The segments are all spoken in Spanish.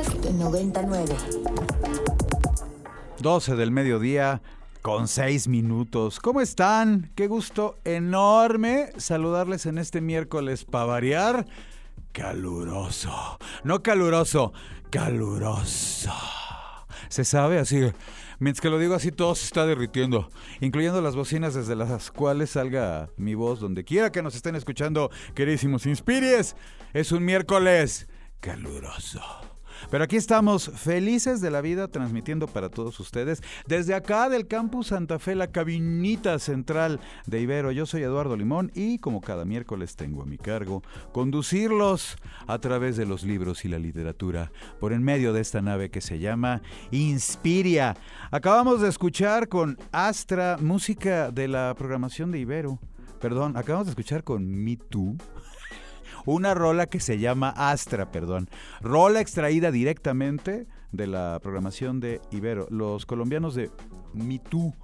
Podcast 99. 12 del mediodía con 6 minutos. ¿Cómo están? Qué gusto enorme saludarles en este miércoles para variar. Caluroso. No caluroso, caluroso. Se sabe así. Mientras que lo digo así, todo se está derritiendo, incluyendo las bocinas desde las cuales salga mi voz donde quiera que nos estén escuchando, queridísimos Inspiries. Es un miércoles caluroso. Pero aquí estamos felices de la vida transmitiendo para todos ustedes desde acá del campus Santa Fe, la cabinita central de Ibero. Yo soy Eduardo Limón y como cada miércoles tengo a mi cargo conducirlos a través de los libros y la literatura por en medio de esta nave que se llama Inspiria. Acabamos de escuchar con Astra música de la programación de Ibero. Perdón, acabamos de escuchar con Me Too una rola que se llama Astra, perdón. Rola extraída directamente de la programación de Ibero. Los colombianos de Me Too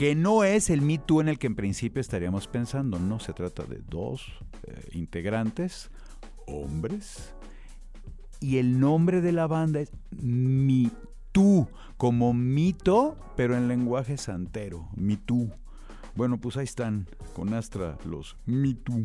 que no es el Me Too en el que en principio estaríamos pensando, no se trata de dos eh, integrantes, hombres, y el nombre de la banda es Me Too, como mito, pero en lenguaje santero, Me Too. Bueno, pues ahí están, con Astra, los Me Too.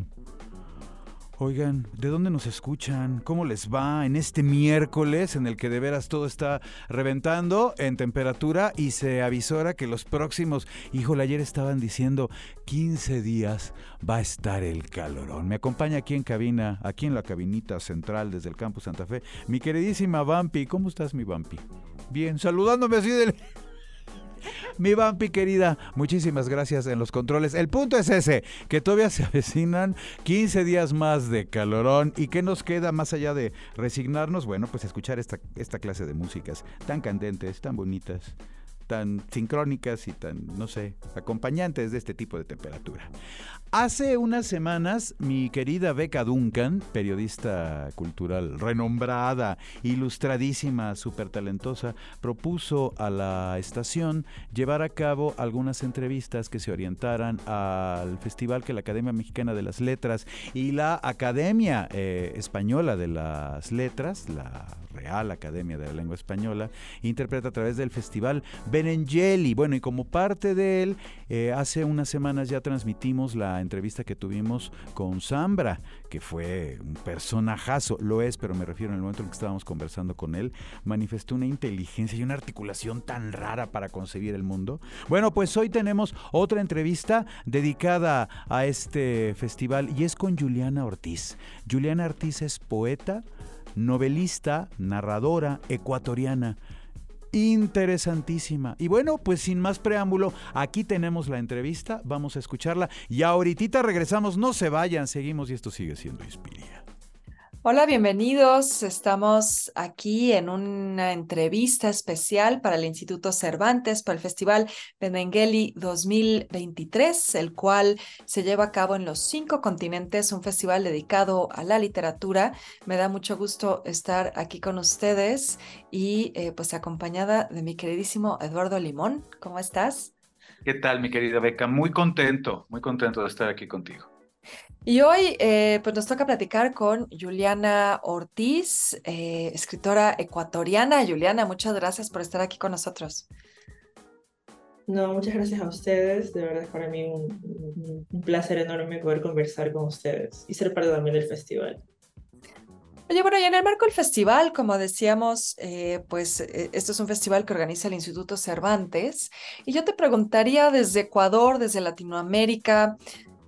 Oigan, ¿de dónde nos escuchan? ¿Cómo les va en este miércoles en el que de veras todo está reventando en temperatura y se avisora que los próximos, híjole, ayer estaban diciendo 15 días va a estar el calorón. Me acompaña aquí en cabina, aquí en la cabinita central desde el campus Santa Fe, mi queridísima Vampi. ¿Cómo estás, mi Vampi? Bien, saludándome así del... Mi Vampi querida, muchísimas gracias en los controles. El punto es ese, que todavía se avecinan 15 días más de calorón y qué nos queda más allá de resignarnos, bueno, pues escuchar esta, esta clase de músicas tan candentes, tan bonitas tan sincrónicas y tan, no sé, acompañantes de este tipo de temperatura. Hace unas semanas, mi querida Becca Duncan, periodista cultural renombrada, ilustradísima, súper talentosa, propuso a la estación llevar a cabo algunas entrevistas que se orientaran al festival que la Academia Mexicana de las Letras y la Academia eh, Española de las Letras, la Real Academia de la Lengua Española, interpreta a través del festival Benengeli. Bueno, y como parte de él, eh, hace unas semanas ya transmitimos la entrevista que tuvimos con Zambra, que fue un personajazo, lo es, pero me refiero en el momento en que estábamos conversando con él, manifestó una inteligencia y una articulación tan rara para concebir el mundo. Bueno, pues hoy tenemos otra entrevista dedicada a este festival y es con Juliana Ortiz. Juliana Ortiz es poeta, novelista, narradora ecuatoriana interesantísima. Y bueno, pues sin más preámbulo, aquí tenemos la entrevista, vamos a escucharla y ahorita regresamos, no se vayan, seguimos y esto sigue siendo Inspiria. Hola, bienvenidos. Estamos aquí en una entrevista especial para el Instituto Cervantes, para el Festival Benengeli 2023, el cual se lleva a cabo en los cinco continentes, un festival dedicado a la literatura. Me da mucho gusto estar aquí con ustedes y eh, pues acompañada de mi queridísimo Eduardo Limón. ¿Cómo estás? ¿Qué tal, mi querida Beca? Muy contento, muy contento de estar aquí contigo. Y hoy eh, pues nos toca platicar con Juliana Ortiz, eh, escritora ecuatoriana. Juliana, muchas gracias por estar aquí con nosotros. No, muchas gracias a ustedes. De verdad es para mí un, placer enorme poder conversar con ustedes y ser parte también del festival. Oye, bueno, y en el marco del festival, como decíamos, eh, pues esto es un festival que organiza el Instituto Cervantes. Y yo te preguntaría desde Ecuador, desde Latinoamérica,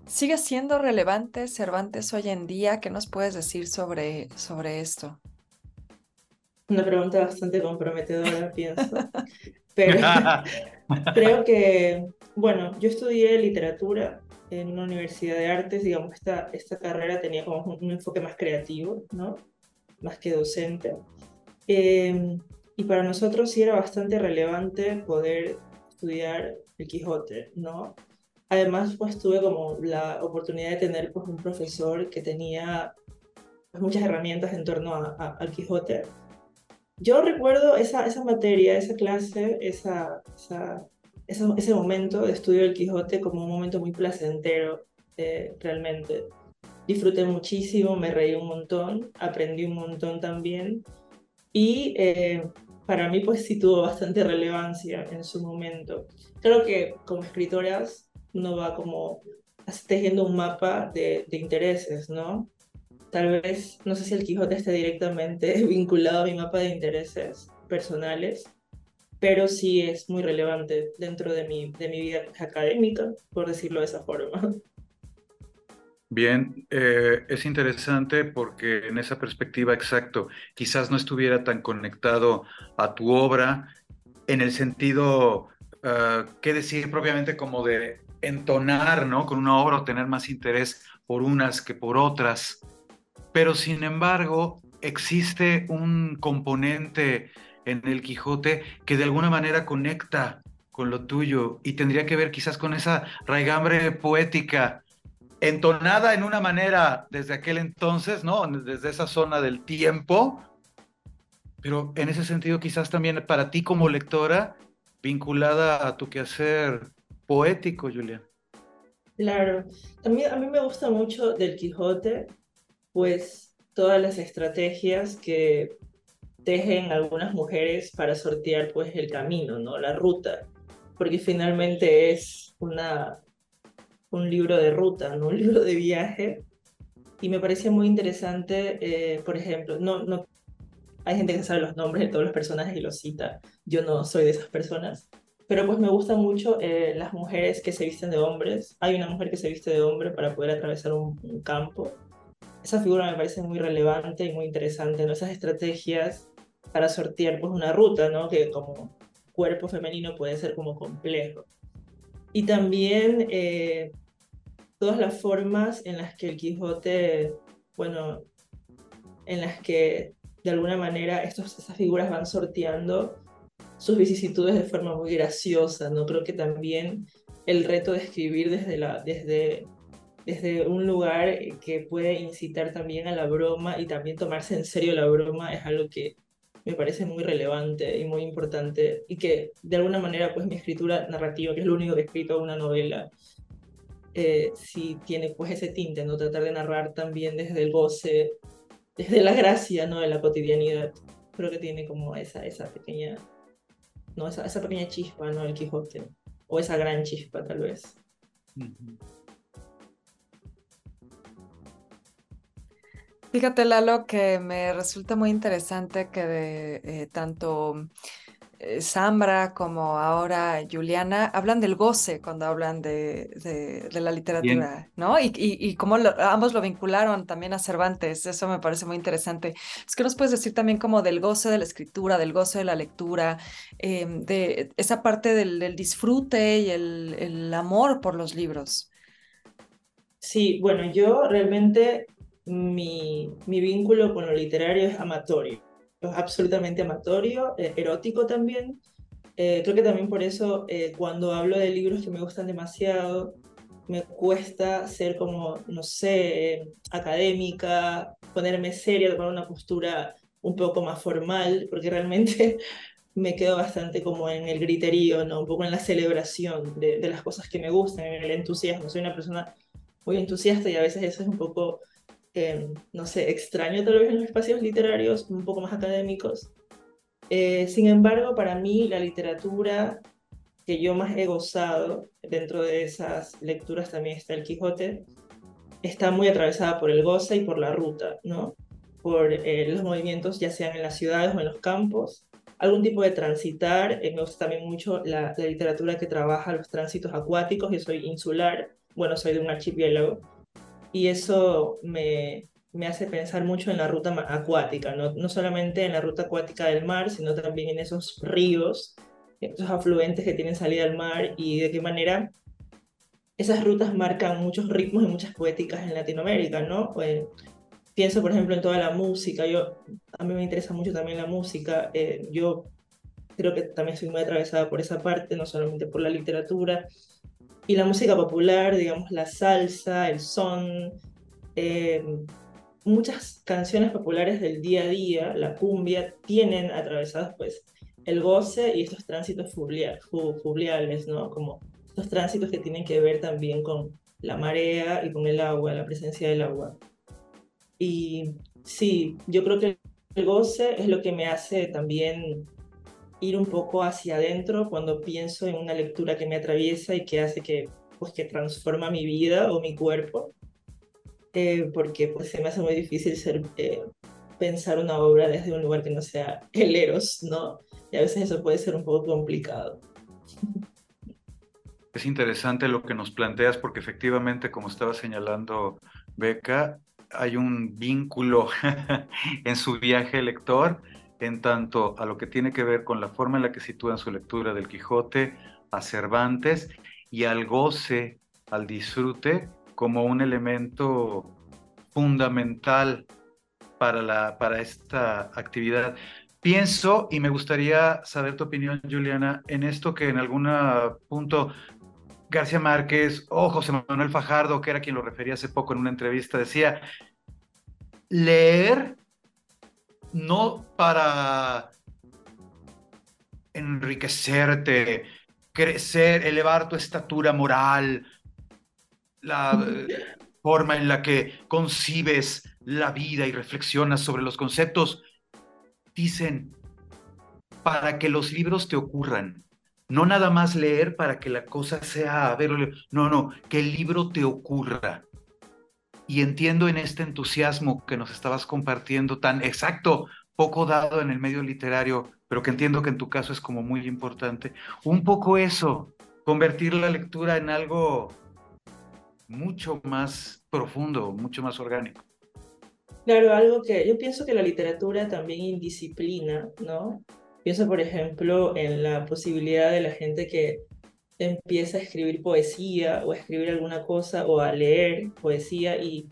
¿Sigue siendo relevante Cervantes hoy en día? ¿Qué nos puedes decir sobre, sobre esto? Una pregunta bastante comprometedora, pienso. Pero creo que, bueno, yo estudié literatura en una universidad de artes, digamos, esta, esta carrera tenía como un, enfoque más creativo, ¿no? Más que docente. Em, y para nosotros sí era bastante relevante poder estudiar el Quijote, ¿no? Además, pues tuve como la oportunidad de tener pues, un profesor que tenía pues, muchas herramientas en torno a, al Quijote. Yo recuerdo esa, esa materia, esa clase, esa, esa, ese momento de estudio del Quijote como un momento muy placentero, eh, realmente. Disfruté muchísimo, me reí un montón, aprendí un montón también. Y eh, para mí pues sí tuvo bastante relevancia en su momento. Creo que como escritoras uno va como tejiendo un mapa de, intereses, ¿no? Tal vez, no sé si el Quijote esté directamente vinculado a mi mapa de intereses personales, pero sí es muy relevante dentro de mi, de mi vida académica, por decirlo de esa forma. Bien, eh, es interesante porque en esa perspectiva, exacto, quizás no estuviera tan conectado a tu obra en el sentido, uh, qué decir propiamente como de entonar, ¿no? Con una obra o tener más interés por unas que por otras. Pero sin embargo, existe un componente en el Quijote que de alguna manera conecta con lo tuyo y tendría que ver quizás con esa raigambre poética entonada en una manera desde aquel entonces, ¿no? Desde esa zona del tiempo, pero en ese sentido quizás también para ti como lectora, vinculada a tu quehacer poético, Julián. Claro, también a mí me gusta mucho del Quijote, pues todas las estrategias que tejen algunas mujeres para sortear pues el camino, ¿no? La ruta, porque finalmente es una, un libro de ruta, ¿no? Un libro de viaje. Y me parecía muy interesante, eh, por ejemplo, no, no, hay gente que sabe los nombres de todos los personajes y los cita. Yo no soy de esas personas. Pero pues me gustan mucho eh, las mujeres que se visten de hombres. Hay una mujer que se viste de hombre para poder atravesar un, un campo. Esa figura me parece muy relevante y muy interesante, ¿no? Esas estrategias para sortear pues una ruta, ¿no? Que como cuerpo femenino puede ser como complejo. Y también eh, todas las formas en las que el Quijote, bueno, en las que de alguna manera estos, estas figuras van sorteando sus vicisitudes de forma muy graciosa, ¿no? Creo que también el reto de escribir desde, la, desde, desde un lugar que puede incitar también a la broma y también tomarse en serio la broma es algo que me parece muy relevante y muy importante y que de alguna manera pues mi escritura narrativa, que es lo único que he escrito una novela, eh, tiene pues ese tinte, ¿no? Tratar de narrar también desde el goce, desde la gracia, ¿no? De la cotidianidad. Creo que tiene como esa, esa pequeña, ¿no? Esa, esa pequeña chispa, ¿no? El Quijote. O esa gran chispa, tal vez. Fíjate, Lalo, que me resulta muy interesante que de, eh, tanto Zambra como ahora Juliana hablan del goce cuando hablan de, de, la literatura, ¿no? Y, y, y cómo ambos lo vincularon también a Cervantes, eso me parece muy interesante. Es que nos puedes decir también como del goce de la escritura, del goce de la lectura, eh, de esa parte del, del disfrute y el, el amor por los libros. Sí, bueno, yo realmente mi, mi vínculo con lo literario es amatorio, absolutamente amatorio, eh, erótico también. Eh, creo que también por eso eh, cuando hablo de libros que me gustan demasiado, me cuesta ser como, no sé, académica, ponerme seria, tomar una postura un poco más formal, porque realmente me quedo bastante como en el griterío, ¿no? un poco en la celebración de, de las cosas que me gustan, en el entusiasmo. Soy una persona muy entusiasta y a veces eso es un poco no sé, extraño tal vez en los espacios literarios un poco más académicos. Eh, sin embargo, para mí la literatura que yo más he gozado dentro de esas lecturas también está el Quijote, está muy atravesada por el goce y por la ruta, ¿no? Por eh, los movimientos, ya sean en las ciudades o en los campos, algún tipo de transitar. Eh, me gusta también mucho la, la, literatura que trabaja los tránsitos acuáticos. Yo soy insular, bueno, soy de un archipiélago y eso me, me hace pensar mucho en la ruta acuática, ¿no? no solamente en la ruta acuática del mar, sino también en esos ríos, esos afluentes que tienen salida al mar y de qué manera esas rutas marcan muchos ritmos y muchas poéticas en Latinoamérica, ¿no? Pues, pienso, por ejemplo, en toda la música, yo, a mí me interesa mucho también la música, eh, yo creo que también soy muy atravesada por esa parte, no solamente por la literatura, y la música popular, digamos, la salsa, el son, eh, muchas canciones populares del día a día, la cumbia, tienen atravesados pues el goce y estos tránsitos fluviales, ¿no? Como estos tránsitos que tienen que ver también con la marea y con el agua, la presencia del agua. Y sí, yo creo que el goce es lo que me hace también ir un poco hacia adentro cuando pienso en una lectura que me atraviesa y que hace que, pues, que transforma mi vida o mi cuerpo, eh, porque pues se me hace muy difícil ser, eh, pensar una obra desde un lugar que no sea el eros, ¿no? Y a veces eso puede ser un poco complicado. Es interesante lo que nos planteas porque efectivamente, como estaba señalando Beca, hay un vínculo en su viaje lector en tanto a lo que tiene que ver con la forma en la que sitúan su lectura del Quijote, a Cervantes y al goce, al disfrute como un elemento fundamental para, la, para esta actividad. Pienso, y me gustaría saber tu opinión, Juliana, en esto que en algún punto García Márquez o José Manuel Fajardo, que era quien lo refería hace poco en una entrevista, decía, leer no para enriquecerte, crecer, elevar tu estatura moral, la forma en la que concibes la vida y reflexionas sobre los conceptos, dicen, para que los libros te ocurran. No nada más leer para que la cosa sea. No, no, que el libro te ocurra. Y entiendo en este entusiasmo que nos estabas compartiendo tan exacto, poco dado en el medio literario, pero que entiendo que en tu caso es como muy importante, un poco eso, convertir la lectura en algo mucho más profundo, mucho más orgánico. Claro, algo que yo pienso que la literatura también indisciplina, ¿no? Pienso, por ejemplo, en la posibilidad de la gente que empieza a escribir poesía o a escribir alguna cosa o a leer poesía y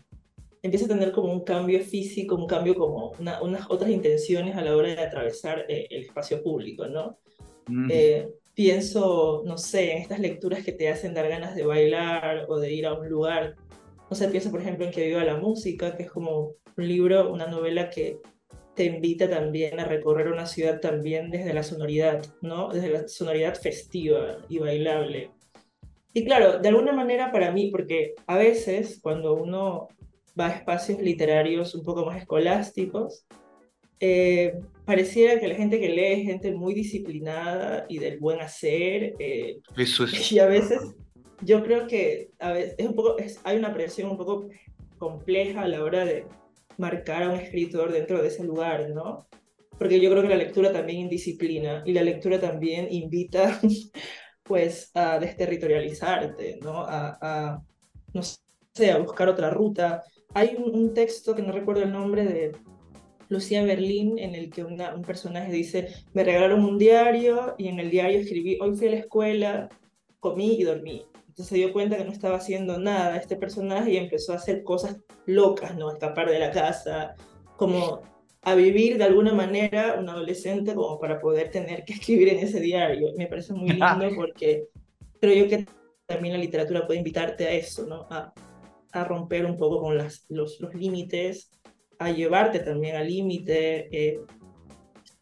empieza a tener como un cambio físico, un cambio como unas otras intenciones a la hora de atravesar eh, el espacio público, ¿no? Mm. Eh, pienso, no sé, en estas lecturas que te hacen dar ganas de bailar o de ir a un lugar. No sé, pienso por ejemplo en Que viva la música, que es como un libro, una novela que te invita también a recorrer una ciudad también desde la sonoridad, ¿no? Desde la sonoridad festiva y bailable. Y claro, de alguna manera para mí, porque a veces cuando uno va a espacios literarios un poco más escolásticos, eh, pareciera que la gente que lee es gente muy disciplinada y del buen hacer. Eh, Eso es. Y a veces yo creo que a veces es un poco, hay una presión un poco compleja a la hora de marcar a un escritor dentro de ese lugar, ¿no? Porque yo creo que la lectura también indisciplina y la lectura también invita, pues, a desterritorializarte, ¿no? A, a no sé, a buscar otra ruta. Hay un, texto que no recuerdo el nombre de Lucía Berlín, en el que una, un personaje dice, me regalaron un diario y en el diario escribí, hoy fui a la escuela, comí y dormí. Entonces se dio cuenta que no estaba haciendo nada este personaje y empezó a hacer cosas locas, ¿no? A escapar de la casa, como a vivir de alguna manera un adolescente como para poder tener que escribir en ese diario. Me parece muy lindo porque creo yo que también la literatura puede invitarte a eso, ¿no? A, a romper un poco con las, los, los límites, a llevarte también al límite, eh,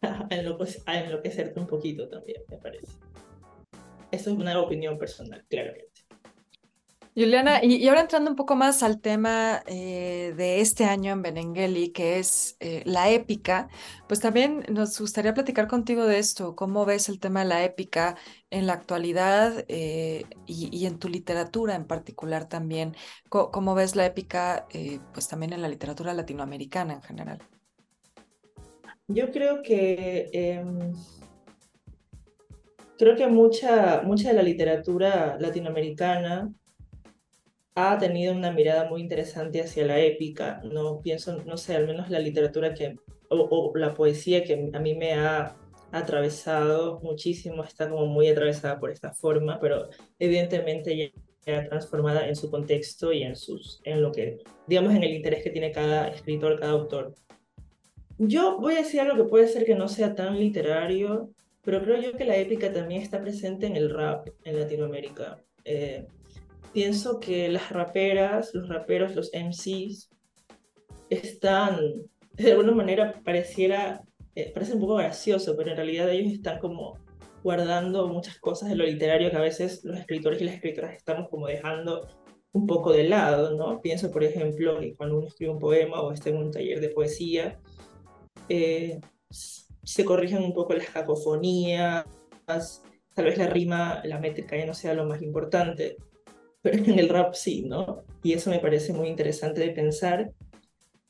a, enloquecerte un poquito también, me parece. Eso es una opinión personal, claramente. Juliana, y, ahora entrando un poco más al tema eh, de este año en Benengeli, que es eh, la épica, pues también nos gustaría platicar contigo de esto, cómo ves el tema de la épica en la actualidad eh, y, en tu literatura en particular también, cómo, ves la épica pues también en la literatura latinoamericana en general. Yo creo que... Em, creo que mucha, mucha de la literatura latinoamericana ha tenido una mirada muy interesante hacia la épica, no pienso, no sé, al menos la literatura que, o, la poesía que a mí me ha atravesado muchísimo, está como muy atravesada por esta forma, pero evidentemente ya transformada en su contexto y en, sus, en lo que, digamos, en el interés que tiene cada escritor, cada autor. Yo voy a decir algo que puede ser que no sea tan literario, pero creo yo que la épica también está presente en el rap en Latinoamérica. Eh, pienso que las raperas, los raperos, los MCs, están, de alguna manera pareciera, eh, parece un poco gracioso, pero en realidad ellos están como guardando muchas cosas de lo literario que a veces los escritores y las escritoras estamos como dejando un poco de lado, ¿no? Pienso, por ejemplo, que cuando uno escribe un poema o está en un taller de poesía, eh, se corrigen un poco las cacofonías, tal vez la rima, la métrica ya no sea lo más importante, pero en el rap sí, ¿no? Y eso me parece muy interesante de pensar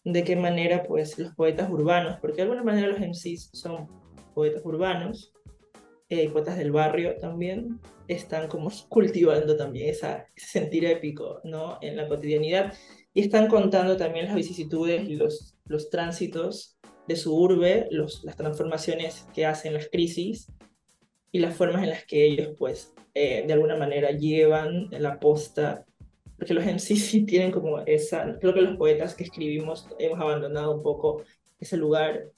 de qué manera pues los poetas urbanos, porque de alguna manera los MCs son poetas urbanos, eh, poetas del barrio también, están como cultivando también esa, ese sentir épico, ¿no? En la cotidianidad y están contando también las vicisitudes y los, los tránsitos de su urbe, las transformaciones que hacen las crisis y las formas en las que ellos, pues, eh, de alguna manera llevan la posta, porque los MCs sí tienen como esa, creo que los poetas que escribimos hemos abandonado un poco ese lugar,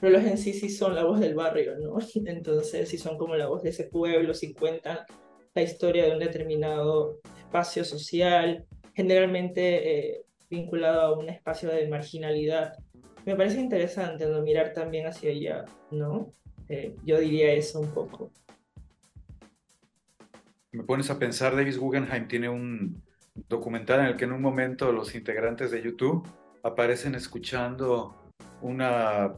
pero los MCs sí son la voz del barrio, ¿no? Entonces, sí son como la voz de ese pueblo, si cuentan la historia de un determinado espacio social, generalmente eh, vinculado a un espacio de marginalidad. Me parece interesante ¿no? mirar también hacia allá, ¿no? Eh, yo diría eso un poco. Me pones a pensar, Davis Guggenheim tiene un documental en el que en un momento los integrantes de YouTube aparecen escuchando una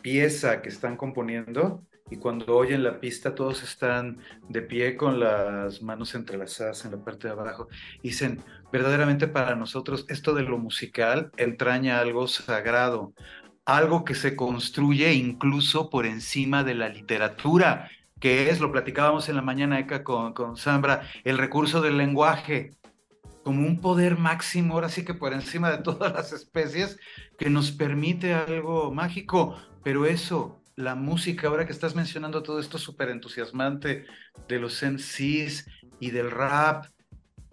pieza que están componiendo y cuando oyen la pista todos están de pie con las manos entrelazadas en la parte de abajo. Dicen, verdaderamente para nosotros esto de lo musical entraña algo sagrado, algo que se construye incluso por encima de la literatura, que es, lo platicábamos en la mañana con, con Sambra, el recurso del lenguaje como un poder máximo, ahora sí que por encima de todas las especies, que nos permite algo mágico, pero eso, la música, ahora que estás mencionando todo esto súper entusiasmante de los MCs y del rap,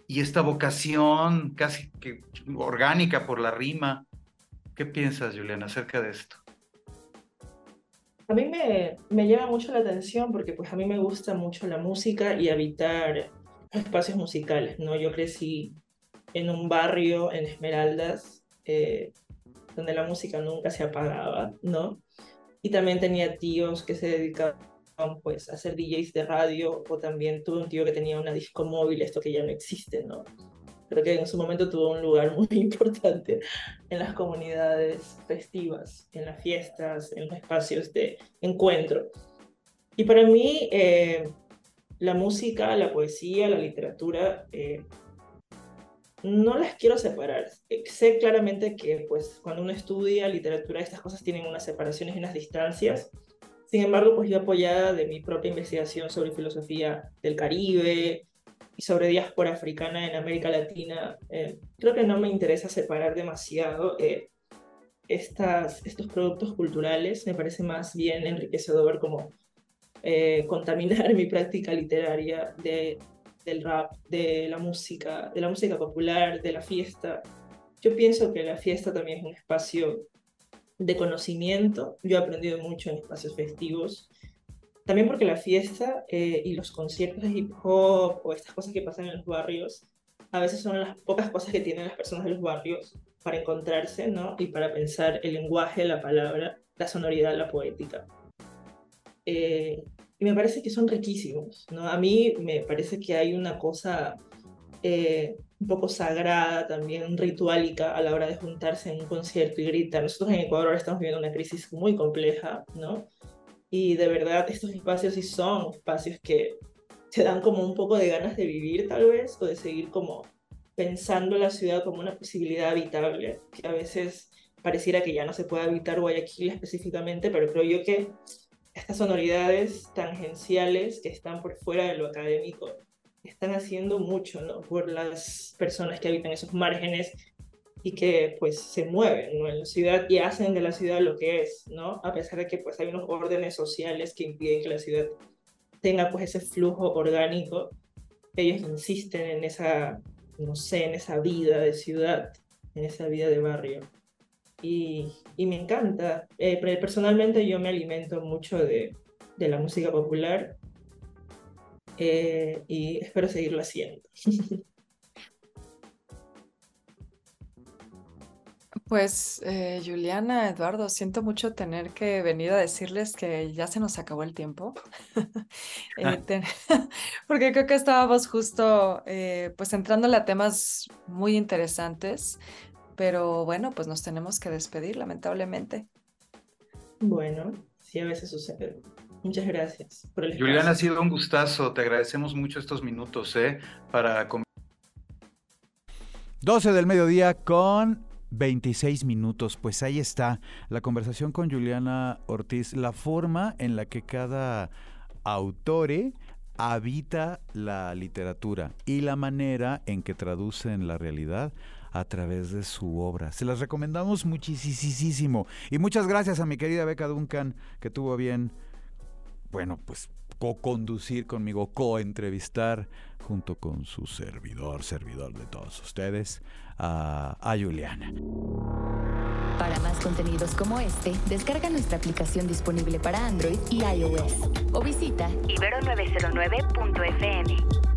y esta vocación casi que orgánica por la rima, ¿Qué piensas, Juliana, acerca de esto? A mí me, me llama mucho la atención porque pues a mí me gusta mucho la música y habitar espacios musicales, ¿no? Yo crecí en un barrio en Esmeraldas eh, donde la música nunca se apagaba, ¿no? Y también tenía tíos que se dedicaban pues a ser DJs de radio o también tuve un tío que tenía una disco móvil, esto que ya no existe, ¿no? Creo que en su momento tuvo un lugar muy importante en las comunidades festivas, en las fiestas, en los espacios de encuentro. Y para mí, eh, la música, la poesía, la literatura, eh, no las quiero separar. Sé claramente que pues, cuando uno estudia literatura, estas cosas tienen unas separaciones y unas distancias. Sin embargo, pues yo apoyada de mi propia investigación sobre filosofía del Caribe, y sobre diáspora africana en América Latina, eh, creo que no me interesa separar demasiado eh, estas, estos productos culturales. Me parece más bien enriquecedor como eh, contaminar mi práctica literaria de, del rap, de la música, de la música popular, de la fiesta. Yo pienso que la fiesta también es un espacio de conocimiento. Yo he aprendido mucho en espacios festivos también porque la fiesta eh, y los conciertos de hip hop o estas cosas que pasan en los barrios, a veces son las pocas cosas que tienen las personas de los barrios para encontrarse, ¿no? Y para pensar el lenguaje, la palabra, la sonoridad, la poética. Eh, y me parece que son riquísimos, ¿no? A mí me parece que hay una cosa eh, un poco sagrada, también ritualica a la hora de juntarse en un concierto y gritar. Nosotros en Ecuador estamos viviendo una crisis muy compleja, ¿no? Y de verdad estos espacios sí son espacios que te dan como un poco de ganas de vivir tal vez o de seguir como pensando la ciudad como una posibilidad habitable, que a veces pareciera que ya no se puede habitar Guayaquil específicamente, pero creo yo que estas sonoridades tangenciales que están por fuera de lo académico están haciendo mucho ¿no? por las personas que habitan esos márgenes y que pues se mueven ¿no? en la ciudad y hacen de la ciudad lo que es, ¿no? A pesar de que pues hay unos órdenes sociales que impiden que la ciudad tenga pues ese flujo orgánico, ellos insisten en esa, no sé, en esa vida de ciudad, en esa vida de barrio. Y, y me encanta. Eh, personalmente yo me alimento mucho de, de la música popular eh, y espero seguirlo haciendo. Pues, eh, Juliana, Eduardo, siento mucho tener que venir a decirles que ya se nos acabó el tiempo, eh, porque creo que estábamos justo, eh, pues, entrándole a temas muy interesantes, pero bueno, pues nos tenemos que despedir, lamentablemente. Bueno, sí, a veces sucede. Muchas gracias por el Juliana, ha sido un gustazo. Te agradecemos mucho estos minutos, ¿eh? Para 12 del mediodía con 26 minutos. Pues ahí está la conversación con Juliana Ortiz, la forma en la que cada autore habita la literatura y la manera en que traduce en la realidad a través de su obra. Se las recomendamos muchísimo. Y muchas gracias a mi querida Beca Duncan, que tuvo bien, bueno, pues co-conducir conmigo, co-entrevistar junto con su servidor, servidor de todos ustedes, a, a Juliana. Para más contenidos como este, descarga nuestra aplicación disponible para Android y iOS o visita ibero909.fm.